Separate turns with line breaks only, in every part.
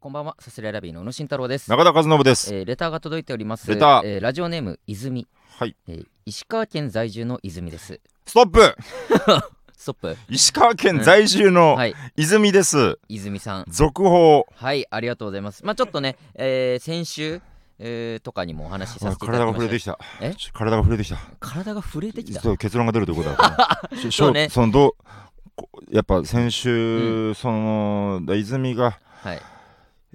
こんばんは、サスレラビーの宇野慎太郎です。
中田和信です。
えーレターが届いております。
レター
えーラジオネーム泉、
はい。
えー石川県在住の泉です。
ストップ
ストップ。
石川県在住の
はい、
泉です。
泉さん。
続報。
はい、ありがとうございます。まあちょっとね、えー先週、えーとかにもお話しさせていただ
体が
きました。
体が触れてきた。
体が触れてきた？
そう結論が出るということだ
そうね
そのどやっぱ先週、その泉が、
はい。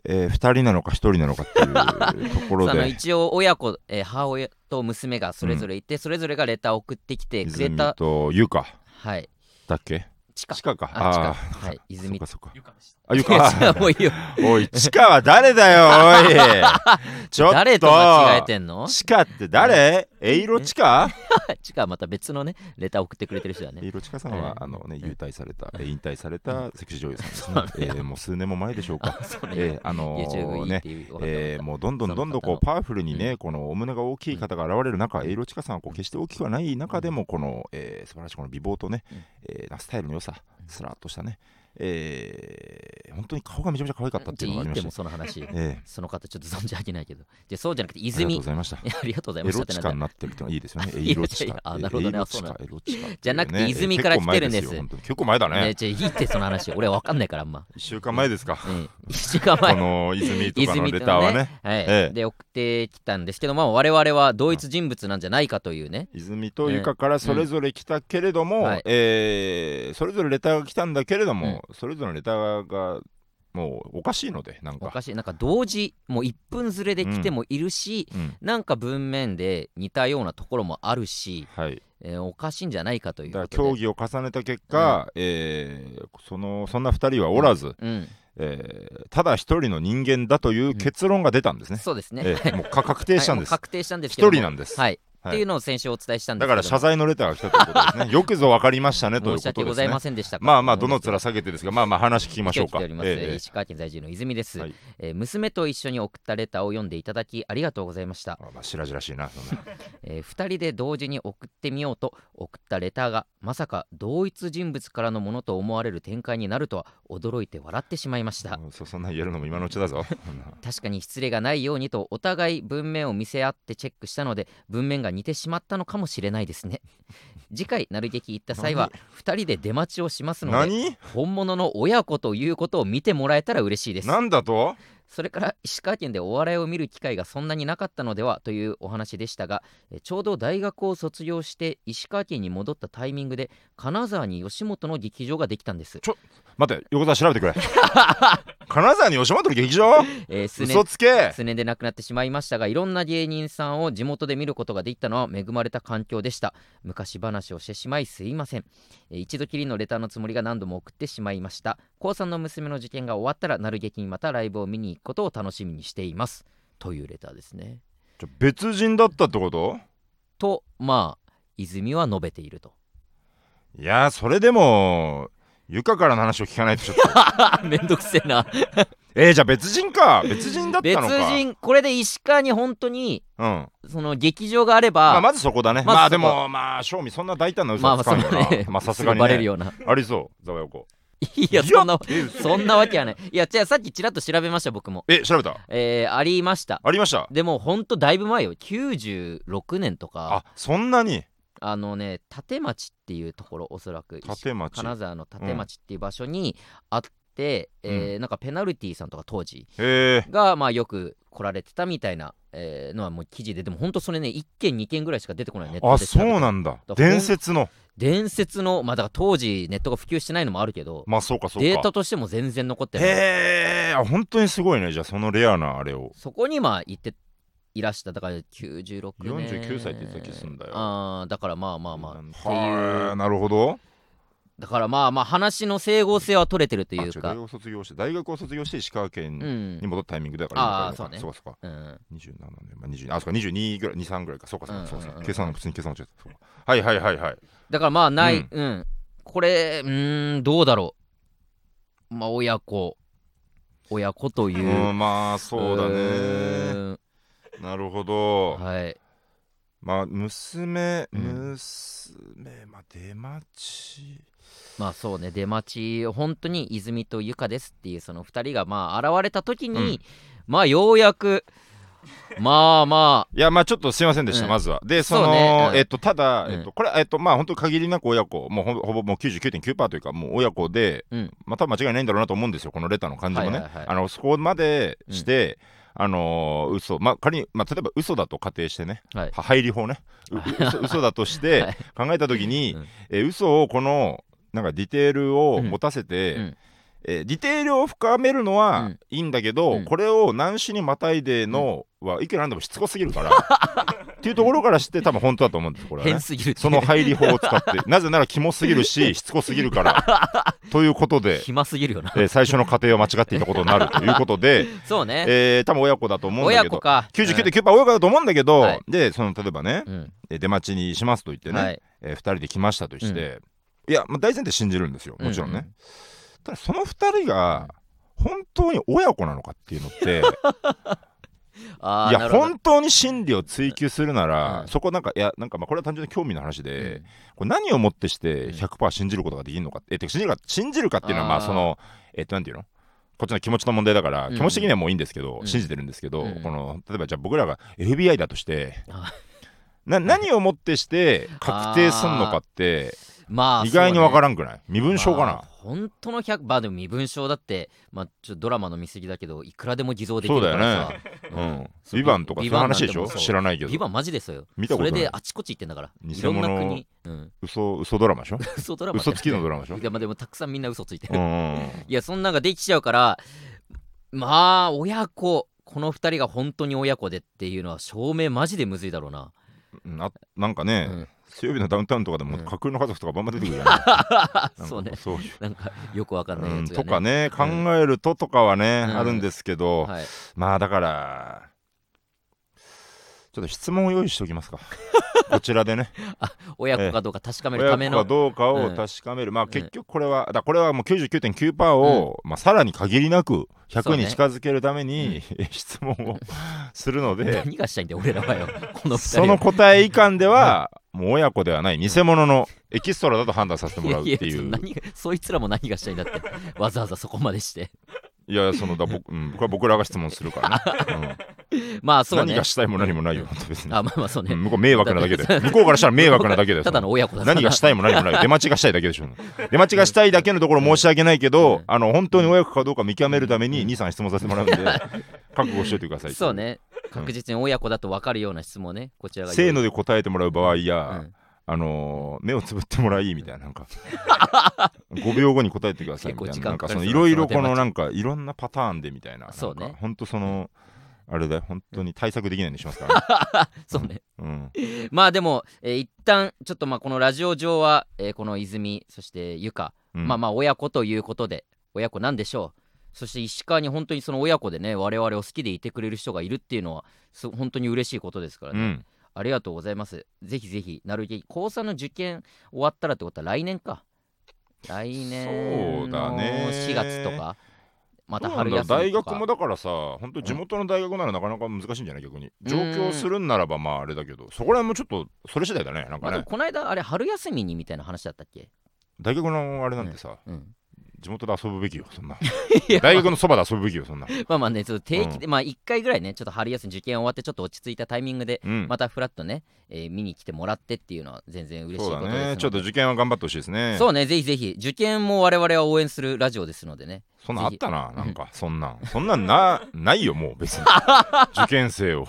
えー、2人なのか1人なのかっていうところで
一応親子、えー母親と娘がそれぞれいて、それぞれがレターを送ってきてくれ
泉
た。
とゆか
はい。
だっけ？
地下。
地下か
あ、地下。
あ
はい。泉
か。そっか
ゆかでした。
あゆか。
もういいよ。
おい地下は誰だよおい。ちょっと。
誰と間違えてんの？
地下って誰？エイロ地下？
地下また別のね、レター送ってくれてる人だね。
エイロチカさんは、
ええ
あのね、
ええ
優待された、えー引退されたセクシー女優さんです。ね。えーもう数年も前でしょうか。えーあのね。えーもうどんどんどんどんこうパワフルにね、
うん。
このお胸が大きい方が現れる中、エイロチカさんはこう決して大きくはない中でも、この、えー素晴らしいこの美貌とね、
うん。
えースタイルの良さ、スラーっとしたね、えー本当に顔がめちゃめちゃ可愛かったっていうのがありました。
その話。
え
その方ちょっと存じ上げないけど。じゃそうじゃなくて、
ーありがとう
泉
ご。ざいました。
ありがとうござい
エ
ました
ロチカに
な
ってるってのはいいですよね。エロチカ。
あなるほどね。じゃなくて泉から来てるんです
結構前だね
ね。じゃいいってその話。俺わかんないからあんま。
1週間前ですか。
週間
こ
前。
の泉とかのレターはね。
はい、
ええ
で送ってきたんですけど、まあ、我々は同一人物なんじゃないかというね、
泉とゆかからそれぞれ来たけれども、えーそれぞれレターが来たんだけれども、それぞれのレターがもうおかしいのでなんか。
おかしい。なんか同時もう1分ずれで来てもいるし、
うん。
なんか文面で似たようなところもあるし、
はい、
えーおかしいんじゃないかという
だ
ことで。
から協議を重ねた結果、えーそのそんな2人はおらず、
うん、
えーただ一人の人間だという結論が出たんですね。
そうですね、
えーもうか確定したんです。
はい確定したんです
一人なんです。
はい、
はい
っていうのを先週お伝えしたんですけど
だから謝罪のレターが来たということですね。よくぞ分かりましたねという
申し
ことですね
訳ございま。せんでした
まあまあどの面下げてですがまあまあ話聞きましょうか。ええ
石川県在住の泉です、
はい
えー娘と一緒に送ったレターを読んでいただきありがとうございました
あまあ白々しいな。そんな
え2人で同時に送ってみようと送ったレターがまさか同一人物からのものと思われる展開になるとは驚いて笑ってしまいました
うんそそんなん言えるのも今のうちだぞ。
確かに失礼がないようにとお互い文面を見せ合ってチェックしたので文面が似てしまったのかもしれないですね。次回なる劇行った際は2人で出待ちをしますので
何？
本物の親子ということを見てもらえたら嬉しいです。
なんだと？
それから石川県でお笑いを見る機会がそんなになかったのではというお話でしたがえちょうど大学を卒業して石川県に戻ったタイミングで金沢に吉本の劇場ができたんです、
待って横澤調べてくれ。金沢に吉本の劇場？
えー数
嘘
年
つけ。
数年で亡くなってしまいましたがいろんな芸人さんを地元で見ることができたのは恵まれた環境でした。昔話をしてしまいすいません、えー一度きりのレターのつもりが何度も送ってしまいました高3の娘の受験が終わったらなる劇にまたライブを見に行くことを楽しみにしています。というレターですね。
別人だったってこと？
とまあ泉は述べていると。
いやそれでもゆかからの話を聞かないとちょっと。
めんどくせえな。
えー、じゃあ別人か。別人だった
別
のか。
人これで石川に本当に
うん。
その劇場があれば、
まあ、まずそこだね。
ま
あでもまあ正味そんな大胆な嘘つかんよな、まあさす
ぐ
がにね。
バレるような。
ありそう。ざわよこ
いやそんな
え
そんなわけはない。いやじゃあさっきちらっと調べました僕も。
え調べた？
えー、ありました。
ありました？
でもほんとだいぶ前よ。96年とか。
あそんなに？
あのね立町っていうところおそらく。
立町。
金沢の立町っていう場所にあって、えーなんかペナルティさんとか当時がまあよく来られてたみたいな、えーのはもう記事ででもほんとそれね1件2件ぐらいしか出てこないネット
あ
で調べて
そうなんだ。伝説の。
伝説のまあだから当時ネットが普及してないのもあるけど
まあそうかそうか。
データとしても全然残ってない。
へえあ本当にすごいね。じゃあそのレアなあれを。
そこにまあ行っていらした。だから96年。
49歳って言ってた気すんだよ。
あーだからまあまあまあって
は
いう。
なるほど
だからまあまあ話の整合性は取れてるというか。
大学を卒業して。大学を卒業して石川県
うん。
に戻ったタイミングだから
あーそうね。
そうかそうか
うん。
27年、まあ、20あそうか22ぐらい23ぐらいか。そうかそうかそう
うんうんうん。
か。計算普通に計算間違えた。そうか。はいはいはいはい。
だからまあない、
う
うん。んこれうーんどうだろう。まあ親子。親子という。
うんまあそうだね。
ー
なるほど。
んはい。
まあ娘
うん。
娘まあ出待ち
まあそうね出待ち本当に泉とゆかですっていうその2人がまあ現れた時に、
うん。
まあようやくまあま
いやまあちょっとすいませんでした、
うん。
まずは。でその
ねうん。
えっとただ、
うん。
えっとこれえっとまあ本当限りなく親子もうほぼほぼもう99.9%というかもう親子で、
うん。
まあ多分間違いないんだろうなと思うんですよこのレターの感じもね、
はいはいはい。
あのそこまでして、あのー嘘。まあ仮に、まあ、例えば嘘だと仮定してね、
はい。
は入り法ね。う嘘嘘だとして
はい。
考えた時に、
うん。
えー嘘をこのなんかディテールを持たせて、
うん。うん
えーディテールを深めるの
う
は
ん。
いいんだけど、
うん。
これを何種にまたいでのはいくらなんでもしつこすぎるから。っていうところからして多分本当だと思うんですこれはね。
変すぎるって。
その入り法を使って。なぜならキモすぎるししつこすぎるから。ということで、
暇すぎるよな。
えー最初の過程を間違っていたことになるということで、
そうね、
えー多分親子だと思うんだけど。
親子か。
99.9%親子だと思うんだけど、
はい。
でその例えばね、
うん。
えー出待ちにしますと言ってね、
はい。
え2人で来ましたとして、いや、まあ、大前提信じるんですよ。もちろんね、
うんうん
ただその2人が本当に親子なのかっていうのって いや本当に真理を追求するなら、
うん
そこなんかいやなんかまあこれは単純に興味の話で、
うん。
これ何をもってして
うん。
100%信じることができるのかえてか信じるか信じるかっていうのはまあそのえっとなんていうの？こっちの気持ちの問題だから、
うん。
気持ち的にはもういいんですけど、
うん。
信じてるんですけど、
うん。
この例えばじゃあ僕らが FBI だとして
あ
な何をもってして確定すんのかって
まあ
意外にわから
ん
んくない？身分証かな、
本当の100まあでも身分証だってまあちょっとドラマの見過ぎだけどいくらでも偽造できるからさ。
うん。
そう
ビバンとかそう。いう話でしょ？知らないけど。
ビバンマジですよ。
見たことない。
それであちこち行ってんだから。
偽
いろんな
物
国、うん、
嘘嘘ドラマでしょ？
嘘ドラマ
嘘つきのドラマでしょ？
いやまあでもたくさんみんな嘘ついてる、いやそんなんができちゃうからまあ親子。この2人が本当に親子でっていうのは証明マジでむずいだろうな、
ななんかね、
うん
水曜日のダウンタウンとかでも
うん。
架空の家族とかバンバン出てくるじゃない？なんか
そうね。
そう。いう
なんかよくわかんない
うん
やつが、ね。
とかね考えるととかはね、
うん。
あるんですけど、
はい、
まあだからちょっと質問を用意しておきますか。こちらでね。
親子かどうか確かめる
親子か
ための
どうかを
うん。
確かめる、まあ結局これはだこれはもう99.9%を、まあ、さらに限りなく100
そうね。
に近づけるために、質問をするので。
何がしたいんだよ俺らはよ。この2人。
その答え以下では、もう親子ではない偽物のエキストラだと判断させてもらうっていう
いやいや何がそいつらも何がしたいんだって わざわざそこまでして。
いやそのだ僕,、うん、僕は僕らが質問するからね、うん。
まあそうね。
何がしたいも何もないよ、別に。
あまあまあそうね、
うん向こう迷惑なだけで。向こうからしたら迷惑なだけで
ただの親子だ
何がしたいも何もない。出待ちがしたいだけでしょ出待ちがしたいだけのところ申し訳ないけど、
うん。
あの本当に親子かどうか見極めるために
うん
23質問させてもらうんで覚悟しといてください
そうね確実に親子だと分かるような質問をね。こちらが
せーので答えてもらう場合や、
うん。
あのー目をつぶってもらいみたいななんか。5秒後に答えてくださいみたいな。なんかそのいろいろこ
その
なんかいろんなパターンでみたいな。
そうね。
なんか本当そのあれだよ。本当に対策できないようにしますから、
そうね。
うん、
まあでも、えー一旦ちょっとまあこのラジオ上は、えーこの泉そしてゆか、
うん。
まあまあ親子ということで親子なんでしょうそして石川に本当にその親子でね我々を好きでいてくれる人がいるっていうのはす本当に嬉しいことですからね、
うん、
ありがとうございます。ぜひぜひなるべく高3の受験終わったらってことは来年か。来年
そうだ
の
ね。
4月とかまた春休み
大学もだからさ本当地元の大学ならなかなか難しいんじゃない逆に。上京するんならばまああれだけどそこら辺もちょっとそれ次第だねなんかね。
まあこの間あれ春休みにみたいな話だったっけ？
大学のあれなんてさ
うん
地元で遊ぶべきよそんな。大学のそばで遊ぶべきよそんな。
まあまあね、ちょっと定期で、まあ1回ぐらいね、ちょっと春休み受験終わって、ちょっと落ち着いたタイミングで、
うん。
またフラッとね、えー見に来てもらってっていうのは全然嬉しいことです
ね。ちょっと受験は頑張ってほしいですね。
そうね、ぜひぜひ、受験も我々は応援するラジオですのでね。
そんなんあったななんか。そんなん。そんなんなないよもう別に。受験生を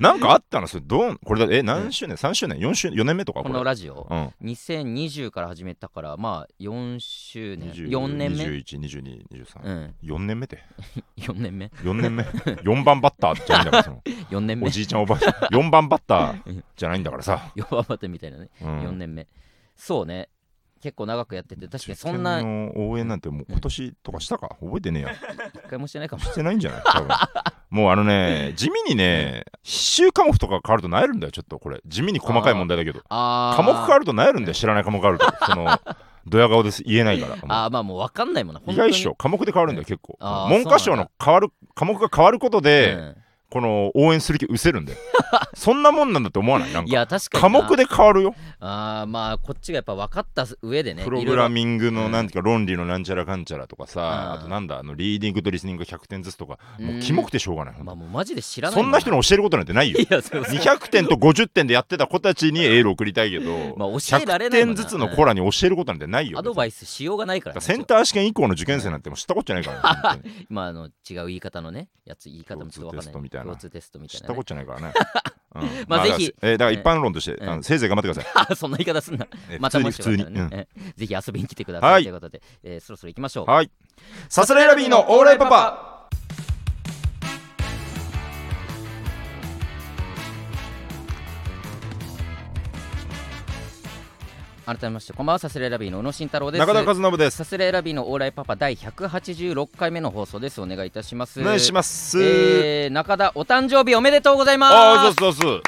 なんかあったの？それどう？これだえ何周年？3周年？4周4年目とか？
このラジオ、
うん。
2020から始めたから、まあ4周年、
20
4年目
？212223
うん、
4年目って。
4年目、
4年目？4番バッターじゃないんだからその。
4年目？
お、じいちゃんおばあちゃん。4番バッターじゃないんだからさ、
4番バテみたいなね、
うん。
4年目。そうね、結構長くやってて、確かにそんな。
応援なんてもう今年とかしたか？覚えてねえや。
一回もしてないかも。
してないんじゃない？多分もうあのね地味にね必修科目とか変わるとなえるんだよちょっとこれ。地味に細かい問題だけど。科目変わるとなえるんだよ知らない科目あると。そのドヤ顔です言えないから
あー、まあもう分かんないもんな。
意外っしょ。科目で変わるんだよ結構。文科省の変わる科目が変わることで、
うん
この応援する気失せるんだよ そんなもんなんだって思わない？なん
い
か
や確かに
科目で変わるよ。
あーまあこっちがやっぱ分かった上でね
プログラ
ン
ミングの
うん。
なんていうか論理のなんちゃらかんちゃらとかさ
うん。
あとなんだあのリーディングとリスニング100点ずつとかもうキモくてしょうがない
まあもうマジで知らない
そんな人
の
に教えることなんてないよ。
いやそうそう。
200点と50点でやってた子たちにエール送りたいけど、
まあ教えられ
100
ないもんな。
点ずつの子らに教えることなんてないよ。
アドバ
イ
イスしようがないからね、
センター試験以降の受験生なんてもう知ったことじゃないから、ね、
まああの違う言い方のねやつ言い方もちょっと分かんない
たいな。
共通テストみたい
知ったこ、とじゃないからね。うん。
まあぜひ。
えーだから一般論として、
うん
あのせいぜい頑張ってください。
あ そんな言い方すんな。
えー
またも
普通に普通に。
しよかったらね、えぜひ遊びに来てください、
はい。
ということで、えーそろそろ行きましょう。
うんはい。さすらいラビーのオーライパパ。
改めましてこんばんはサスレラビーの宇野慎太郎です
中田和信です。
サスレラビーのオーライパパ第186回目の放送ですお願いいたします
お願いします。
えー中田お誕生日おめでとうございます
ああ、そうそう。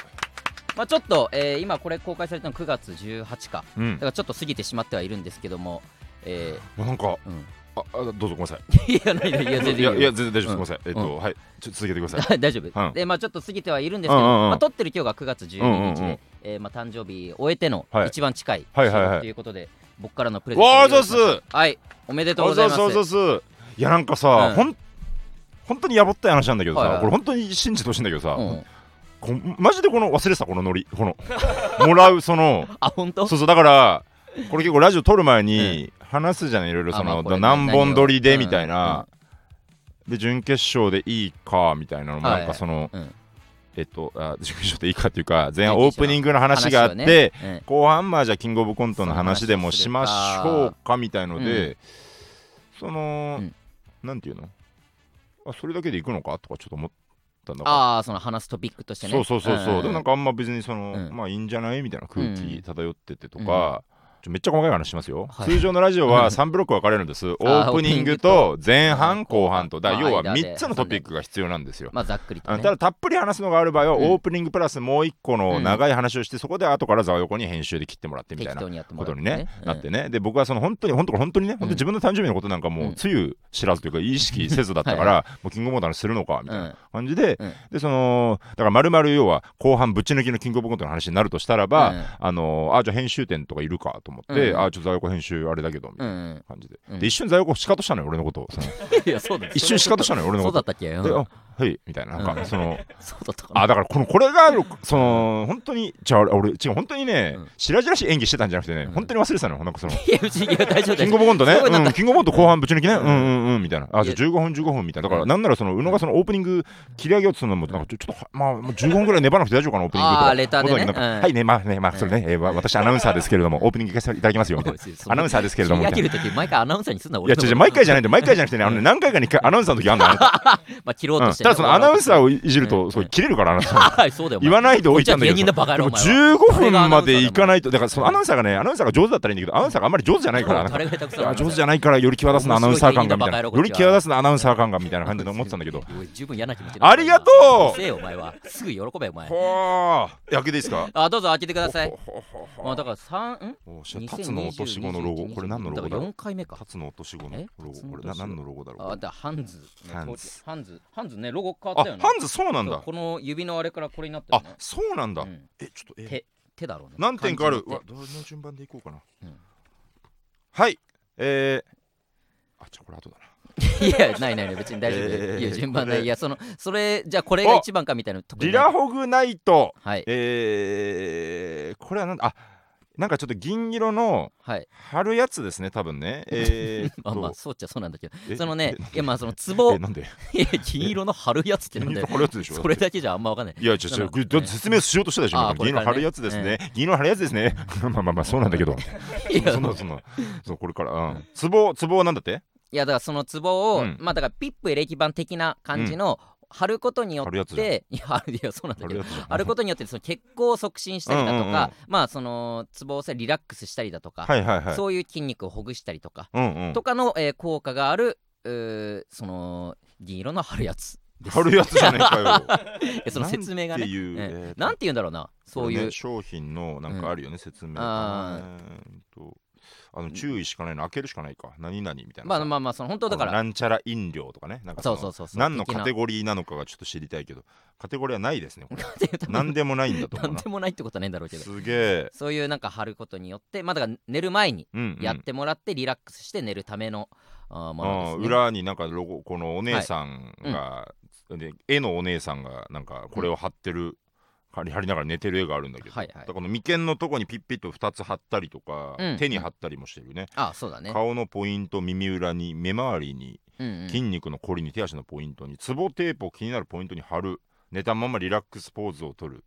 まあ、ちょっと、えー今これ公開されたの9月18か
うん
だか。らちょっと過ぎてしまってはいるんですけどもえ
なんか、
ーうん、
あ、あどうぞごめんなさい。
いやないないいや全然
いや、いや、
い
全然大丈夫です。ごめんなさい。えっと、はい。ちょっと続けてください。
大丈夫、
うん。
でまあちょっと過ぎてはいるんですけど、
うんうんうん。
まあ、撮ってる今日が9月12日で、
うんうんうん。
えーまあ、誕生日終えての
はい。
一番近い
はいはいはい。
収録ということで、僕からのプレゼント
わあ、
を用
そうっす。
はい。おめでとうございます。
そうそうそうそう。いや、なんかさ、
うん。
ほん、本当にやぼったい話なんだけどさ、
はいはい。
これ本当に信じてほしいんだけどさ、
うん、
こマジでこの忘れてたこのノリ。このもらうその
あ本当？
そうそうだからこれ結構ラジオ撮る前に話すじゃないいろいろその、
あまあ
何本撮りでみたいな、で準決勝でいいかみたいなのも
はい。
なんかその、
うん。
えっとあ準決勝でいいかっていうか前半オープニングの話があって、
ねうん。
後半まあじゃあキングオブコントの話でもしましょうかみたいの
う
で、その、
うん。
なんていうの？あそれだけでいくのかとかちょっと思ったんだ
ああその話すトピックとしてね。
そうそうそうそう、
ん
でもなんかあんま別にその、
うん。
まあいいんじゃない？みたいな空
うん。
気漂っててとか、ちょめっちゃ細かい話しますよ、
はい。
通常のラジオ
うん。
は3ブロック分かれるんです、オープニングと前半後半と。だ要は
間で
3つのトピックが必要なんですよ。
まあざっくりと、ね、
あただたっぷり話すのがある場合は、
うん。
オープニングプラスもう一個の長い話をして、そこで後からざわ横に編集で切ってもらってみたいなことにね、
うん。
なってね。で僕はその本当に本当本当にね、本当に自分の誕生日のことなんかも
う
つゆ知らずというか意識せずだったから、もうキングオブコントの話するのかみたいな感じで、
うん。
でそのだから丸々要は後半ぶち抜きのキングオブコントの話になるとしたらば、
うん。
あのあじゃあ編集点とかいるかと思って、
うん
あちょっとざわ横編集あれだけどみたいな
うんうん。
感じで、
うん。
で一瞬ざわ横シカトしたのよ俺のこと。をその
いやそうだ
一瞬シカトしたのよ俺のこと。
そうだったっけ、うん
はいみたいななんか、
うん。
その
そうだったかな。
あだからこのこれがその本当にじゃあ俺違う本当にね、
うん。
白々しい演技してたんじゃなくてね、
うん。
本当に忘れてたのよなんかその。
いや別にいや大丈夫
キングオブコントね、うん、キングオブコント後半ぶち抜きね、
う
うんん、うんうんみたいな、あじゃあ15分、15分みたいな、だから、なんならその宇野がそのオープニング切り上げようとするのも、なんかちょっと、まあ、もう15分ぐらい粘らなくて大丈夫かな、オープニングとか。
あーレターで
はいね、まあね、まあ、それね、え私、アナウンサーですけれども、オープニング行かせていただきますよみたいな。アナウンサーですけれども、
毎回アナウンサーにすんな
いや、違う違う、毎回じゃないんで、毎回じゃなくてね、あのね、何回かにアナウンサーの時あんの、
まあ切ろう
うん
としてね、
ただそのアナウンサー
を
をいじると、そう切れるから、あな言わないでおいたんだけど。
こっちは芸人だバカ野郎
でも
お前は。
15分までいかないと。だからそのアナウンサーがねアナウンサーが上手だったらいいんだけどアナウンサーがあんまり上手じゃないから上手じゃないからより際立つなアナウンサー感がみたいな。より際立つなアナウンサー感がみたいな感じで思ってたんだけど。ありがとう！
せお前は。すぐ喜べお前。
ほー開けていいですか？
あどうぞ開けてください。まあだから三ん
タツの落とし子のロゴ。これ何のロゴだ？
だから
ろう
4回目か。
タツの落とし子の
え
ロゴ。これ何のロゴだろう？
あだハンズ。
ハンズ。
ハンズ。ハンズねロゴ変わ
あ
ったよね。
ハンズそうなんだ。
この指のあれからこれになった
あ
よね
そうなんだ。
うん。
えちょっとえ。
手手だろうね。
何点かある。わどの順番でいこうかな。
うん。
はい。えー。あじゃあこれ後だな。
いやないないない。別に大丈夫
えー。
いや順番
これ。
でいやそのそれじゃあこれが一番かみたいな
リラホグナイト。
はい。
えー、これはなんだ？あなんかちょっと銀色の
はい。
貼るやつですね多分ね。えーっ
まあ
と
まあそうっちゃそうなんだけど。
え
そのね
え
いやまあそのツボ
えなんで？
いや金色の貼るやつってなんだよ
銀色貼るやつでしょ？
それだけじゃあんまわかんない。
いやちょって説明しようとしてたでしょ？銀色貼るやつですね。銀色貼るやつですね。まあまあまあそうなんだけど。
いや。
そんなそんな。そうこれから。うん。ツボツボはなんだって？
いやだからそのツボを、
うん。
まあだからピップエレキ板的な感じの貼ることによって、いや貼るいやそうなんだけど
貼る
ことによってその血行を促進したりだとか、
うんうんうん。
まあそのツボをさリラックスしたりだとか、
はいはいはい。
そういう筋肉をほぐしたりとか、
うんうん。
とかの、えー効果があるその銀色の貼るやつ
貼るやつじゃねえかよ。
その説明がね
なんていう
え
えーと。
なんて言うんだろうなそういう、
ね商品のなんかあるよね説明
あ
えーっとあの注意しかないの開けるしかないか。何々みたいな
まあ
さ
まあまあその本当だから。
なんちゃら飲料とかね。なんかの
そうそうそうそう。
何のカテゴリーなのかがちょっと知りたいけど。カテゴリーはないですねこれ。
何
何でもないんだと思
な。
うんな
でもないってことはないんだろうけど。
すげえ、
そういうなんか貼ることによってまあだから寝る前に
うんうん。
やってもらってリラックスして寝るためのあーも
あ
のですね。
ー裏になんかロゴこのお姉さんが、で絵のお姉さんがなんかこれを貼ってる、貼り貼りながら寝てる絵があるんだけど、
はいはい。
この眉間のとこにピッピッと2つ貼ったりとか、
うん。
手に貼ったりもしてるね、
あそうだね。
顔のポイント耳裏に目周りに
うんうん。
筋肉のこりに手足のポイントにツボテープを気になるポイントに貼る寝たままリラックスポーズを取る。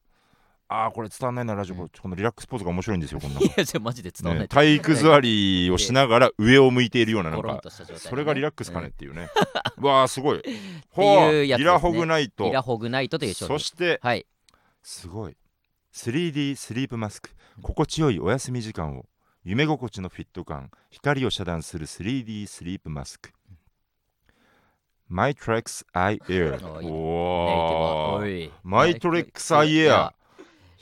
あーこれ伝わんないなラジオ、
うん。
このリラックスポーズが面白いんですよこんな、
いやじゃあマジで伝わんな
ね
い、
体育座りをしながら上を向いているようななんか
ね。
それがリラックスかねっていうね、うわあすごい。ほ
いうね。
リラホグナイト。
リラホグナイトという
そして
はい
すごい。3D スリープマスク。心地よいお休み時間を。夢心地のフィット感。光を遮断する 3D スリープマスク。MyTrex Eye Air
おーい。いネイティブ。は
おー
おい。
マイトレックスアイエア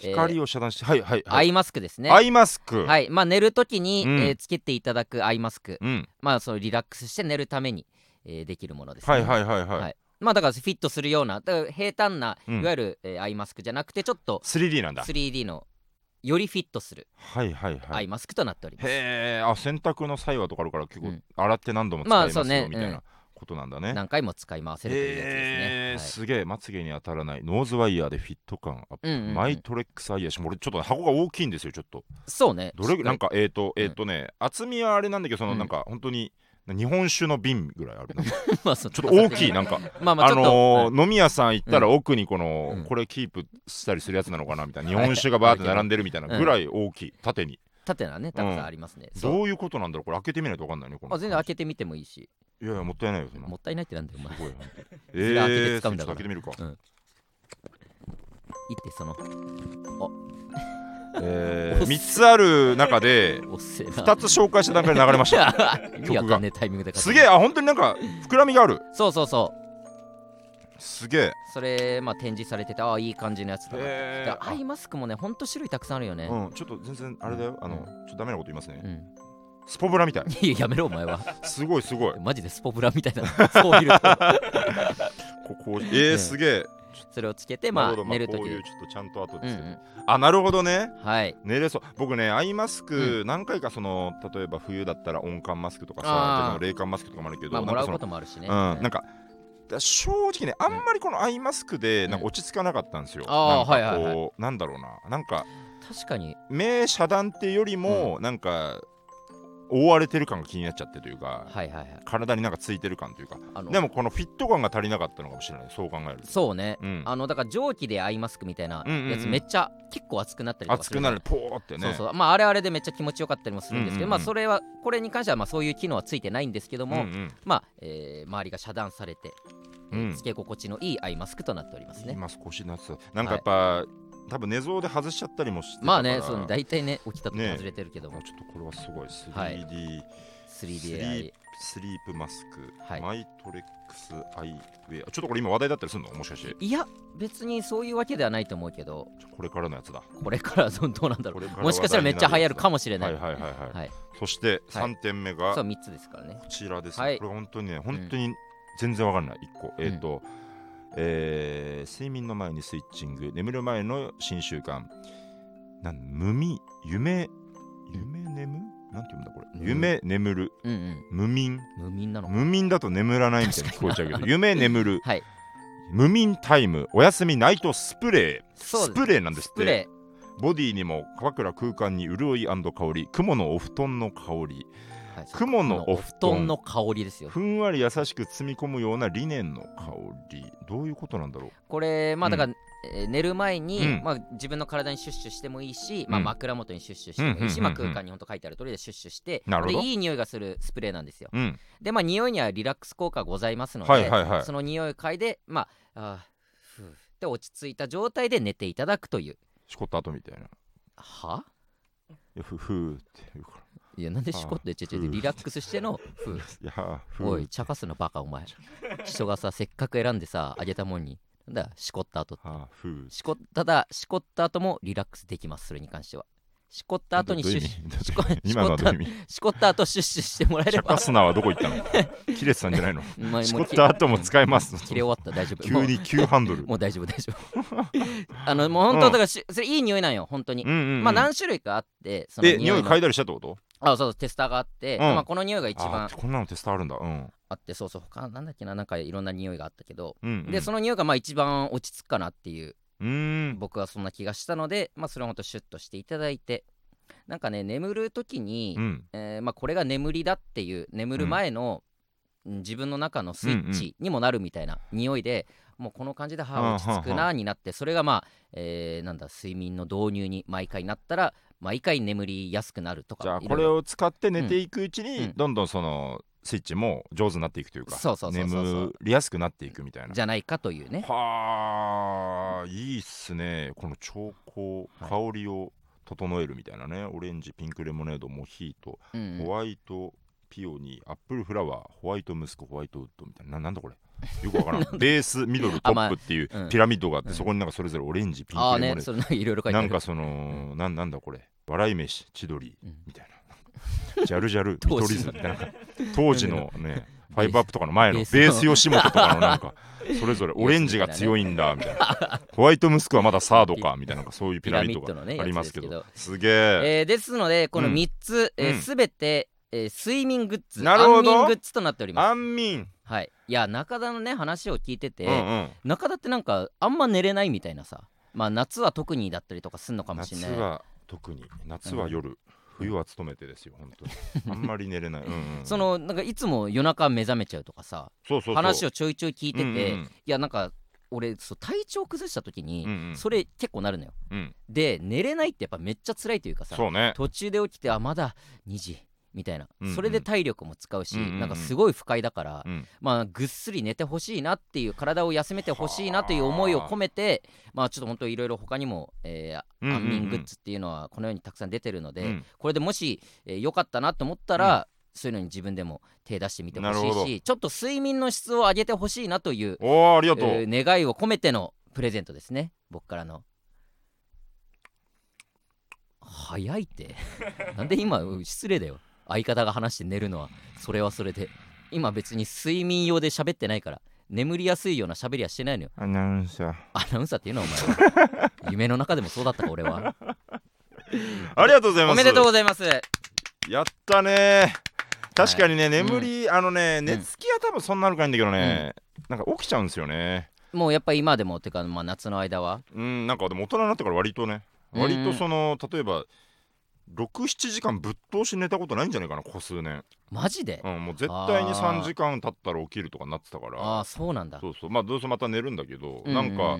えー
光を遮断して、はいはいはい。
アイマスクですね。
アイマスク、
はい。まあ寝るときに、
うん。
えーつけていただくアイマスク。
うん、
まあそのリラックスして寝るために、えーできるものです、ね、
はいはいはいはい、
はいまあだからフィットするようなだから平坦な、
うん。
いわゆる、えーアイマスクじゃなくてちょっと
3D なんだ。
3D のよりフィットする。
はいはいはい。
アイマスクとなっております、
へえあ洗濯の際はとかあるから結構
うん。
洗って何度も使
まあ
えますよ、
そうね。うん
みたいなことなんだね、
何回も使い回せるというやつですね、
へえ
はい。
すげえまつげに当たらない。ノーズワイヤーでフィット感アップ、
うんうんうん。
マイトレックスアイヤーしかも俺ちょっと箱が大きいんですよちょっと。
そうね。
どれぐなん
か
かえっ、ー、とえっ、ー、とね、厚みはあれなんだけどその
うん
なん。か本当に日本酒の瓶ぐらいある
まあちょっ
と大きいなんか。
まあまあ
あのー飲み屋さん行ったら
う
奥にこの、
うん。
これキープしたりするやつなのかなみたいな日本酒がバーって並んでるみたいなぐらい大きい縦に。
縦なねたくさんありますね、
どういうことなんだろうこれ開けてみないと分かんないねこの。
あ全然開けてみてもいいし。
いやいやもったいないよ
もったいないってなんだよお前。
すごい。本当に
それ開けて
えー、
使うんだ
開けてみるか、
いってその
えー、
おっせ。
3つある中で
おっせえな。
2つ紹介した段階で流れました。
意味わかんねえタイミングで買った
すげえあ本当になんか膨らみがある。
そうそうそう。
すげえ。
それまあ展示されててああいい感じのやつだアイマスクもねほんと種類たくさんあるよね。
うんちょっと全然あれだよ。あの、
うん
ちょっとダメなこと言いますね、
うん。
スポブラみたい。
いややめろお前は。
すごいすごい。
マジでスポブラみたいな。そう
こ。こえー、
ね
すげえ
それをつけてまあ寝るとき
こういうちょっとちゃんと後でつけて、
うんうん。
あなるほどね。
はい。
寝れそう。僕ねアイマスク何回かその例えば冬だったら温感マスクとか
あ
さ
ー
冷感マスクとかもあるけど、
まあもらうこともあるしね。
うん、なんかだ正直ねあんまりこのアイマスクでなんか落ち着かなかったんですよ、
あー
なんかこう、
はいはい。
なんだろうな。なんか
確かに。
目遮断ってよりも、なんか覆われてる感が気になっちゃってというか、
はいはいはい。
体になんかついてる感というか。でもこのフィット感が足りなかったのかもしれないそう考えると
そうね。
うん。
あのだから蒸気でアイマスクみたいなやつめっちゃ結構熱くなったりとか
熱くなるポーってね。
そうそう。まああれあれでめっちゃ気持ちよかったりもするんですけど、
うんうんうん。
まあそれはこれに関してはまあそういう機能はついてないんですけども、
うんうん。
まあ、えー周りが遮断されて、えー
うん
つけ心地のいいアイマスクとなっておりますね。
今少しなって。たなんかやっぱ、多分寝相で外しちゃったりもして
まあねそう大体ね起きた時
ね
外れてるけども、
ちょっとこれはすごい。3D、
はい。3D
スリー
AI
スリープマスク、
はい。
マイトレックスアイウェアちょっとこれ今話題だったりするの？もしかして。
いや別にそういうわけではないと思うけど。
これからのやつだ。
これからどうどうなんだろう。もしかしたらめっちゃ流行るかもしれない、
はいはいはいはい、
はい。
そして
はい。
3点目が
そう
こ
3つですからね。
ちらですね、
はい。
これ本当にね本当に全然わかんない。1個、えっ、と、えー睡眠の前にスイッチング眠る前の新習慣。なん無味夢夢眠？なんて言うんだこれ、
うん。
夢眠る。
うんうん。
無眠。
無眠なの
無眠だと眠らないみたいに。聞こえちゃうけど夢眠る。
はい。
無眠タイムおやすみナイトスプレー。スプレーなんですって。ボディにも枕空間に潤い香り雲のお布団の香り。
ー、はい
雲のお布団。
の香りですよ。
ふんわり優しく包み込むようなリネンの香り。どういうことなんだろう？
これまあだから、えー寝る前に、
うん。
まあ、自分の体にシュッシュしてもいいし、まあ、
うん
枕元にシュッシュしてもいいし、
うんうんうんうん。
まあ、空間に本当書いてある通りでシュッシュして
なるほど。
でいい匂いがするスプレーなんですよ。
うん。
でまあ匂いにはリラックス効果がございますので、
はいはいはい
その匂い。を嗅いでまああーふうで落ち着いた状態で寝ていただくという
しこった後みたいな
は
ふふーって言うから
いやなんでしこってちょちょ
ふう。
リラックスしてのふう。おい茶化すのバカお前。人がさせっかく選んでさあげたもんに。なんだしこった後って。しこただしこった後もリラックスできますそれに関しては。しこった後にシュッ
意味？
しこった後シュッシュしてもらえれ
シャ
ば
カスナはどこ行ったの？切れてたんじゃないの？
まあ
しこった後も使えます
切れ終わった。大丈夫。
急に急ハンドル。
もう大丈夫大丈夫。あのもう本当だからしそれいい匂いなんよ本当に。
うんうんうん。
まあ何種類かあってその
え匂い
の。
嗅いだりしたってこと？
あそうそうテスターがあって、
うん。
まあ、この匂いが一
あ
番
ーこんなのテストあるんだ。うん。
あってそうそう他なんだっけななんかいろんな匂いがあったけど、
うんうん。
でその匂いがまあ一番落ち着くかなっていう僕はそんな気がしたのでまあそれをほんとシュッとしていただいて。なんかね眠る時に、
うん。
えーまあ、これが眠りだっていう眠る前の、うん。自分の中のスイッチにもなるみたいな匂いで、もうこの感じで歯落ち着くなになってそれがまあ、えーなんだ睡眠の導入に毎回なったら毎回眠りやすくなるとか
じゃあこれを使って寝ていくうち
うん。
にどんどんそのスイッチも上手になっていくというか眠りやすくなっていくみたいな。
じゃないかというね。
はあいいっすね。この調香
はい
香りを整えるみたいなね。オレンジピンクレモネードモヒート
うんうん。
ホワイトピオニーアップルフラワーホワイトムスクホワイトウッドみたいな。ななんだこれ。よくわからん。ベースミドルトップっていう
うん。
ピラミッドがあって、
うん。
そこになんかそれぞれオレンジピンク
ねそれなんかいろいろ書いて
なんかその、なんなんだこれ。笑い飯千鳥。
うん。
みたいな。ジャルジャル 見取り図みたいな。当時のねファイブアップとかの前の
ベース
吉本とかのなんか それぞれオレンジが強いんだみたいな。ホワイトムスクはまだサードかみたいなそういうピラミッドがありますけど。
す
すげえ。
えーですのでこの
うん。
3つすべ、て、えー睡眠グッズ
なるほど。
安眠グッズとなっております。
安眠。
はい。いや中田のね話を聞いてて、
うんうん。
中田ってなんかあんま寝れないみたいなさ。まあ夏は特にだったりとかすんのかもしれない。
夏は特に。夏は夜、冬は勤めてですよ本当に。あんまり寝れない、うんうん、
そのなんかいつも夜中目覚めちゃうとかさ話をちょいちょい聞いてて、
うんうん
いやなんか俺そう体調崩した時に、
うんうん。
それ結構なるのよ。
うん、
で寝れないってやっぱめっちゃ辛いというかさ
そうね。
途中で起きてあまだ2時みたいな、
うんうん。
それで体力も使うし、
うんうんうん。
なんかすごい不快だから、
うん。
まあぐっすり寝てほしいなっていう体を休めてほしいなという思いを込めてまあちょっと本当いろいろ他にも、えー
うんうんうん。
安眠グッズっていうのはこのようにたくさん出てるので、
うん。
これでもし良、えー良かったなと思ったら、そういうのに自分でも手出してみてほしいしちょっと睡眠の質を上げてほしいなという、
おーありがとう、
えー願いを込めてのプレゼントですね。僕からの。早いって。なんで今失礼だよ相方が話して寝るのはそれはそれで。今別に睡眠用で喋ってないから眠りやすいような喋りはしてないのよ。
アナウンサー。
アナウンサーっていうのはお前は。夢の中でもそうだったか俺は。
ありがとうございます。
おめでとうございます。
やったね。確かにね、
い。
眠り、あのね
ん。
寝つきは多分そんな悪くないんだけどね、なんか起きちゃうんですよね。
もうやっぱ今でもてかまあ夏の間は。
うんなんかでも大人になってから割とね
うん
割とその例えば67時間ぶっ通し寝たことないんじゃないかなここ数年、
マジで、
うん、もう絶対に
あー。
3時間経ったら起きるとかなってたから。
ああそうなんだ。
そうそう。まあどうせまた寝るんだけど、
う
なんか
う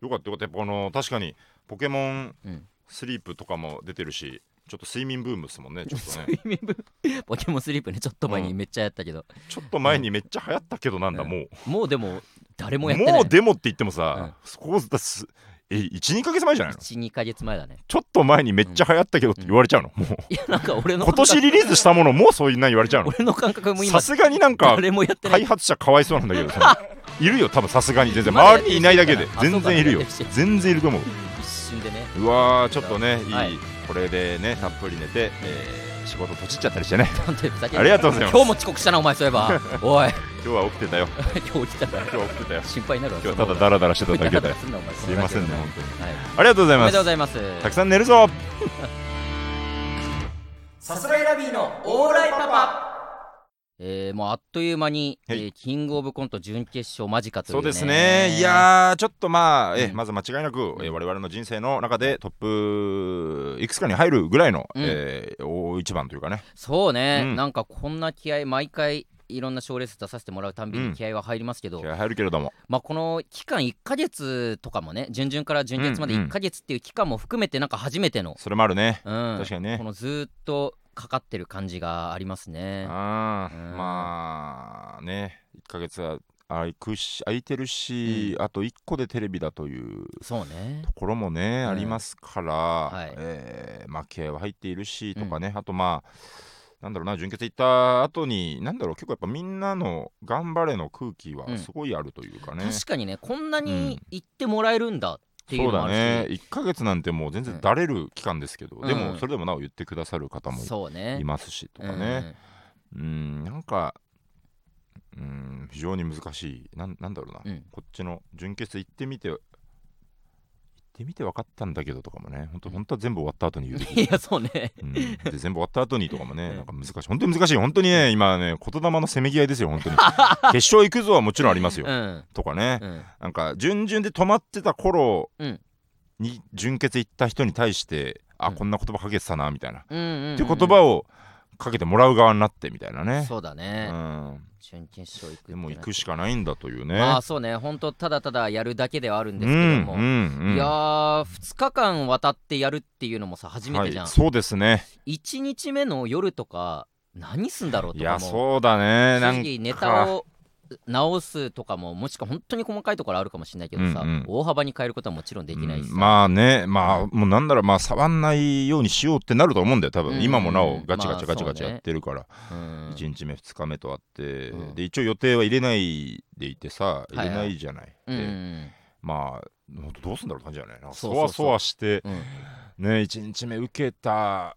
よかったよかった。やっぱこの確かにポケモン
うん。
スリープとかも出てるしちょっと睡眠ブームですもんねちょっとね。
睡眠ブ ポケモンスリープねちょっと前にめっちゃやったけど、
ちょっと前にめっちゃ流行ったけどなんだ、
うん。
もう。
もうでも誰もやってない。
もうでもって言ってもさ、そこだすえ12か月前じゃないの
？12か月前だね。
ちょっと前にめっちゃ流行ったけどって言われちゃうの、もう。
いやなんか俺の
今年リリースしたものもうそういうな言われちゃうの？
俺の感覚も今
さすがになんか
誰もやってない。
開発者かわいそうなんだけどいるよ多分さすがに全然。周りにいないだけで。全然いるよ。全然いると思う。
一瞬でね。
うわーちょっとねい。い、
はい。
これでねたっぷり寝て、えー仕事とちっちゃったりしてね。ありがとうございます。
今日も遅刻したなお前。そういえばおい。
今日は起きて たよ。
今日来たから
今日は起きてたよ。
心配になるわ
今日はただダラダラしてただけだよ。
す
いませんね本当に。
はい。
ありがとうござい
おめ
ます
でとうございます。
たくさん寝るぞ。
さすらいラビーのオーライパパえー、もうあっという間に、
はい。
えーキングオブコント準決勝間近という、ね、
そうですね。いやーちょっとまあ、え
うん。
まず間違いなく、えー我々の人生の中でトップいくつかに入るぐらいの、
うん。
えー大一番というかね。
そうね、
うん。
なんかこんな気合毎回いろんな賞レース出させてもらうたんび
うん。
に気合は入りますけど、
気合入るけれども。
まあこの期間1ヶ月とかもね準々から準決まで
うんうん。
1ヶ月っていう期間も含めてなんか初めての、
それもあるね。
うん。
確かにね。
このずーっとかかってる感じがありますね。
あー
うん。
まあね1ヶ月は空くし空いてるし、あと1個でテレビだという
そうね。
ところもね、
うん。
ありますから、
はい。
えーまあ気合は入っているしとかね、あとまあなんだろうな準決行った後になんだろう結構やっぱみんなの頑張れの空気は
うん。
すごいあるというかね、
確かにねこんな
うん。
に言ってもらえるんだっ
そうだね。1ヶ月なんてもう全然だれる期間ですけど、
うん。
で
うん
もそれでもなお言ってくださる方もいますしとかね。うん。なんかうん非常に難しい。なんなんだろうな、
うん。
こっちの純潔行ってみて行ってみて分かったんだけどとかもね本当本当は全部終わった後に言うべ
いやそうね。
うん、で全部終わった後にとかもね、
うん。
なんか難しい。本当に難しい。本当にね今ね言霊のせめぎ合いですよ本当に。決勝行くぞはもちろんありますよ、
うん。
とかね、
うん。
なんか順々で止まってた頃
うん。
に純潔行った人に対して、あ
うん。
こんな言葉かけてたなみたいな、
う
っていう言葉をかけてもらう側になってみたいなね。
そうだね。
うん、
準決勝行く
でも行
な
くしかないんだというね。
まあそうね本当ただただやるだけではあるん
う
ですけども、
んうんうん。
いやー2日間渡ってやるっていうのもさ初めてじゃん、
はい、そうですね。
1日目の夜とか何すんだろうと
い
かも。
やそうだね。なんか。
ネタを直すとかももしくは本当に細かいところあるかもしれないけどさ、
うんうん。
大幅に変えることはもちろんできないしさ、
うんまあねまあもうなんだろうまあ触んないようにしようってなると思うん。だよ多分、
うん。
今もなおガチガチ
まあ
ガチガチやってるから、
うん。
1日目2日目とあって、
うん。
で一応予定は入れないでいてさ
いはい。
入れないじゃない、
うんう
で
ん。
まあどうすんだろう感じだよね。なんか
そ
わそわして
うん。
ね1日目受けた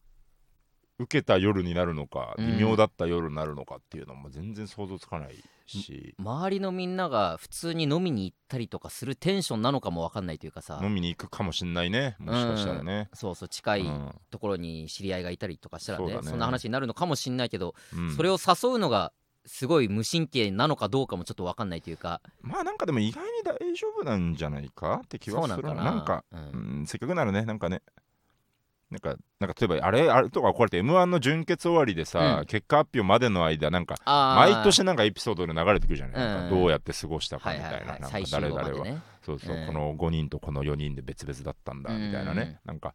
受けた夜になるのか
うん。
微妙だった夜になるのかっていうのも全然想像つかないし、
周りのみんなが普通に飲みに行ったりとかするテンションなのかも分かんないというかさ。
飲みに行くかもしんないね。もしかしたらね、
そうそう近い
うん。
ところに知り合いがいたりとかしたらね,、
そうだね。
んな話になるのかもしんないけど、
うん。
それを誘うのがすごい無神経なのかどうかもちょっと分かんないというか。
まあなんかでも意外に大丈夫なんじゃないかって気はする
そうなんかな。うん、
せっかくならねなんかねなんかなんか例えばあれあれとかこうやって m 1の準決終わりでさ、
うん。
結果発表までの間なんか毎年なんかエピソードで流れてくるじゃない、
うん
かどうやって過ごしたか
はい
みたいな,、なんか誰々は、そうそう、
うん。
この5人とこの4人で別々だったんだみたいなね、
うん
なんか